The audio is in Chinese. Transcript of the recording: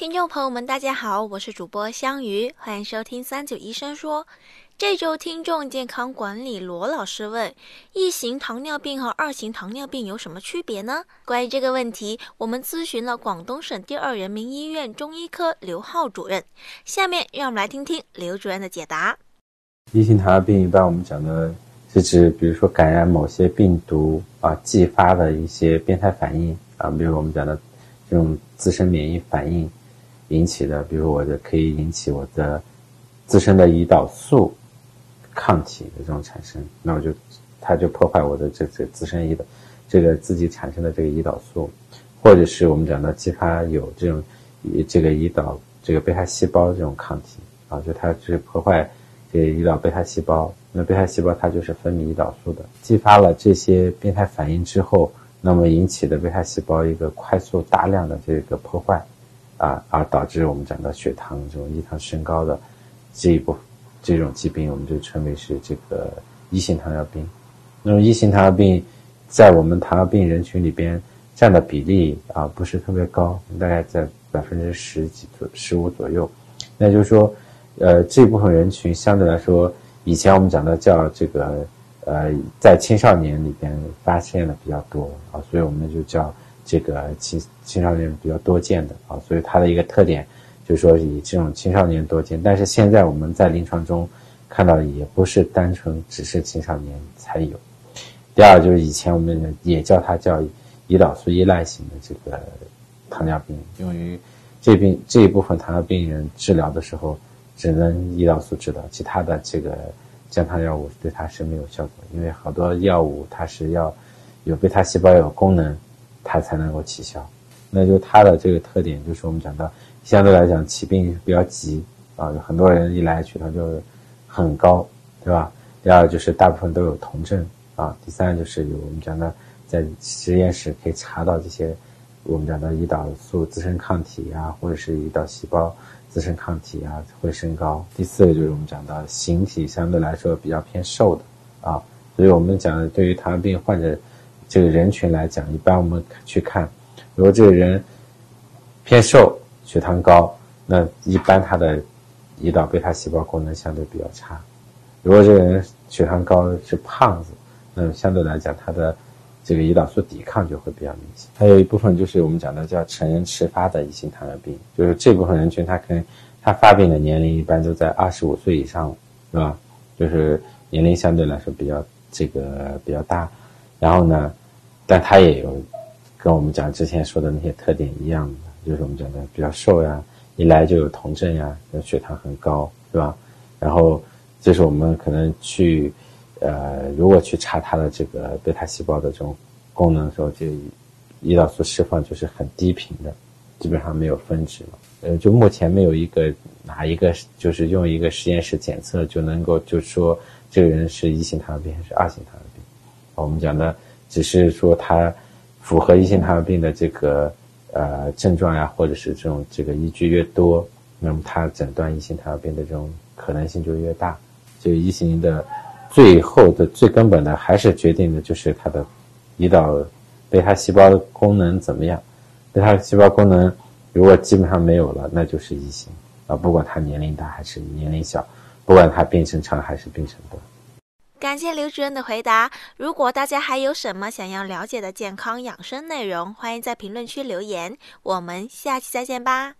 听众朋友们，大家好，我是主播香鱼，欢迎收听三九医生说。这周听众健康管理罗老师问：一型糖尿病和二型糖尿病有什么区别呢？关于这个问题，我们咨询了广东省第二人民医院中医科刘浩主任。下面让我们来听听刘主任的解答。一型糖尿病一般我们讲的是指，比如说感染某些病毒啊继发的一些变态反应啊，比如我们讲的这种自身免疫反应。引起的，比如我的可以引起我的自身的胰岛素抗体的这种产生，那我就它就破坏我的这这自身胰岛这个自己产生的这个胰岛素，或者是我们讲的激发有这种这个胰岛这个贝塔细胞这种抗体啊，就它是破坏这个胰岛贝塔细胞，那贝塔细胞它就是分泌胰岛素的，激发了这些变态反应之后，那么引起的贝塔细胞一个快速大量的这个破坏。啊，而导致我们讲到血糖这种胰糖升高的这一部这种疾病，我们就称为是这个一型糖尿病。那么一型糖尿病在我们糖尿病人群里边占的比例啊不是特别高，大概在百分之十几左十五左右。那就是说，呃，这部分人群相对来说，以前我们讲的叫这个呃，在青少年里边发现的比较多啊，所以我们就叫。这个青青少年比较多见的啊，所以它的一个特点就是说以这种青少年多见，但是现在我们在临床中看到的也不是单纯只是青少年才有。第二就是以前我们也叫它叫胰岛素依赖型的这个糖尿病，用于这病这一部分糖尿病人治疗的时候只能胰岛素治疗，其他的这个降糖药物对它是没有效果，因为好多药物它是要有贝塔细胞有功能。它才能够起效，那就它的这个特点就是我们讲到，相对来讲起病比较急啊，有很多人一来血糖就很高，对吧？第二就是大部分都有酮症啊，第三就是有我们讲的在实验室可以查到这些我们讲的胰岛素自身抗体啊，或者是胰岛细胞自身抗体啊会升高。第四个就是我们讲到形体相对来说比较偏瘦的啊，所以我们讲的对于糖尿病患者。这个人群来讲，一般我们去看，如果这个人偏瘦、血糖高，那一般他的胰岛贝塔细胞功能相对比较差。如果这个人血糖高是胖子，那相对来讲他的这个胰岛素抵抗就会比较明显。还有一部分就是我们讲的叫成人迟发的一型糖尿病，就是这部分人群他可能他发病的年龄一般都在二十五岁以上，是吧？就是年龄相对来说比较这个比较大，然后呢？但他也有跟我们讲之前说的那些特点一样的，就是我们讲的比较瘦呀，一来就有酮症呀，血糖很高，是吧？然后这是我们可能去呃，如果去查他的这个贝塔细胞的这种功能的时候，就胰岛素释放就是很低频的，基本上没有分值了。呃，就目前没有一个哪一个就是用一个实验室检测就能够就说这个人是一型糖尿病还是二型糖尿病。我们讲的。只是说它符合一型糖尿病的这个呃症状呀，或者是这种这个依据越多，那么它诊断一型糖尿病的这种可能性就越大。就一型的最后的最根本的还是决定的就是它的胰岛贝塔细胞的功能怎么样。贝塔细胞功能如果基本上没有了，那就是一型啊，不管他年龄大还是年龄小，不管他病程长还是病程短。感谢刘主任的回答。如果大家还有什么想要了解的健康养生内容，欢迎在评论区留言。我们下期再见吧。